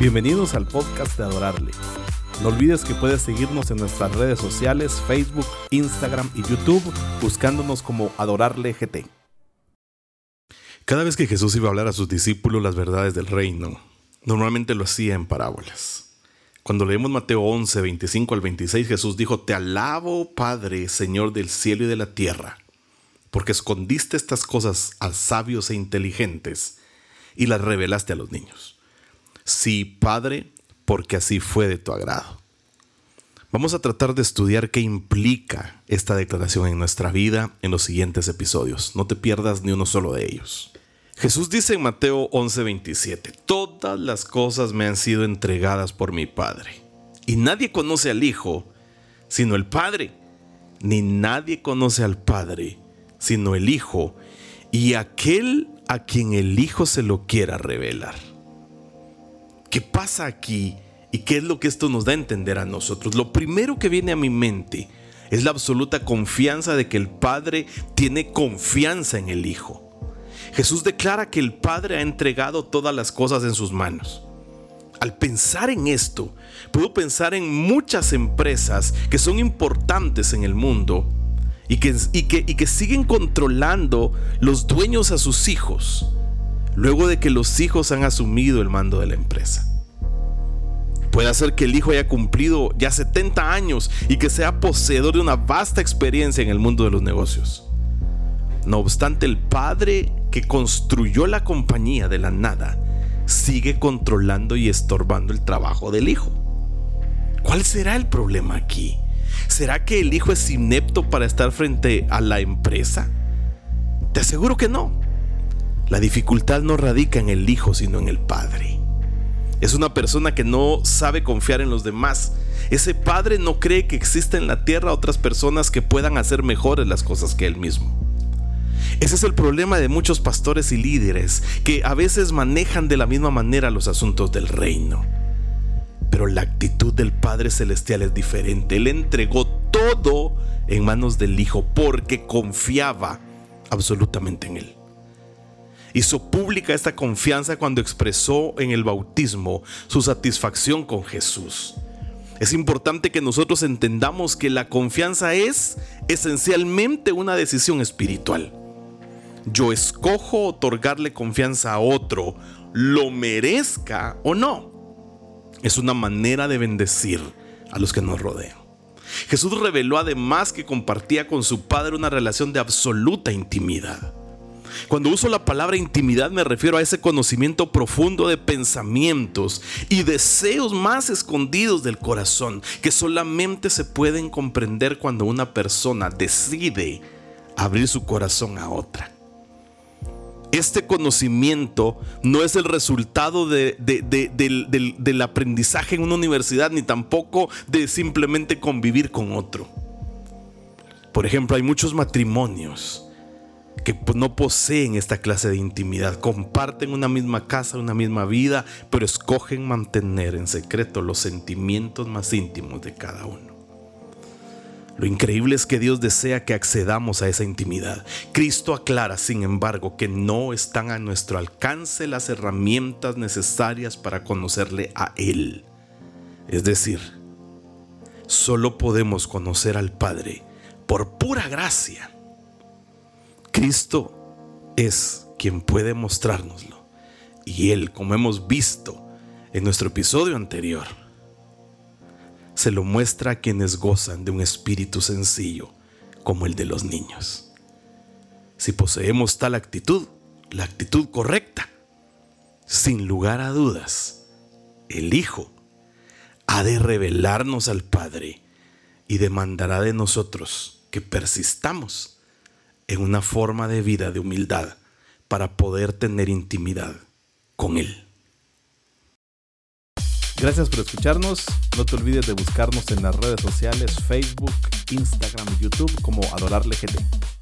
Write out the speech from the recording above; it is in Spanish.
Bienvenidos al podcast de Adorarle. No olvides que puedes seguirnos en nuestras redes sociales, Facebook, Instagram y YouTube, buscándonos como Adorarle GT. Cada vez que Jesús iba a hablar a sus discípulos las verdades del reino, normalmente lo hacía en parábolas. Cuando leemos Mateo 11, 25 al 26, Jesús dijo, Te alabo, Padre, Señor del cielo y de la tierra, porque escondiste estas cosas a sabios e inteligentes y las revelaste a los niños. Sí, Padre, porque así fue de tu agrado. Vamos a tratar de estudiar qué implica esta declaración en nuestra vida en los siguientes episodios. No te pierdas ni uno solo de ellos. Jesús dice en Mateo 11:27, Todas las cosas me han sido entregadas por mi Padre. Y nadie conoce al Hijo sino el Padre, ni nadie conoce al Padre sino el Hijo, y aquel a quien el Hijo se lo quiera revelar. ¿Qué pasa aquí? ¿Y qué es lo que esto nos da a entender a nosotros? Lo primero que viene a mi mente es la absoluta confianza de que el Padre tiene confianza en el Hijo. Jesús declara que el Padre ha entregado todas las cosas en sus manos. Al pensar en esto, puedo pensar en muchas empresas que son importantes en el mundo y que, y que, siguen controlando los dueños a sus hijos luego de que los hijos han asumido el mando de la empresa. Puede ser que el hijo haya cumplido ya 70 años y que sea poseedor de una vasta experiencia en el mundo de los negocios. No obstante, el padre que construyó la compañía de la nada sigue controlando y estorbando el trabajo del hijo. ¿Cuál será el problema aquí? ¿Será que el hijo es inepto para estar frente a la empresa? Te aseguro que no. La dificultad no radica en el hijo, sino en el padre. Es una persona que no sabe confiar en los demás. Ese padre no cree que exista en la tierra otras personas que puedan hacer mejores las cosas que él mismo. Ese es el problema de muchos pastores y líderes que a veces manejan de la misma manera los asuntos del reino. Pero la actitud del Padre Celestial es diferente. Él entregó todo en manos del Hijo porque confiaba absolutamente en Él. Hizo pública esta confianza cuando expresó en el bautismo su satisfacción con Jesús. Es importante que nosotros entendamos que la confianza es esencialmente una decisión espiritual. Yo escojo otorgarle confianza a otro, lo merezca o no. Es una manera de bendecir a los que nos rodean. Jesús reveló además que compartía con su Padre una relación de absoluta intimidad. Cuando uso la palabra intimidad me refiero a ese conocimiento profundo de pensamientos y deseos más escondidos del corazón que solamente se pueden comprender cuando una persona decide abrir su corazón a otra. Este conocimiento no es el resultado del, aprendizaje en una universidad ni tampoco de simplemente convivir con otro. Por ejemplo, hay muchos matrimonios que no poseen esta clase de intimidad, comparten una misma casa, una misma vida, pero escogen mantener en secreto los sentimientos más íntimos de cada uno. Lo increíble es que Dios desea que accedamos a esa intimidad. Cristo aclara, sin embargo, que no están a nuestro alcance las herramientas necesarias para conocerle a Él. Es decir, solo podemos conocer al Padre por pura gracia Cristo es quien puede mostrárnoslo. Y Él, como hemos visto en nuestro episodio anterior, se lo muestra a quienes gozan de un espíritu sencillo como el de los niños. Si poseemos tal actitud, la actitud correcta, sin lugar a dudas, el Hijo ha de revelarnos al Padre y demandará de nosotros que persistamos en una forma de vida de humildad para poder tener intimidad con Él. Gracias por escucharnos. No te olvides de buscarnos en las redes sociales Facebook, Instagram y YouTube como Adorarle GT.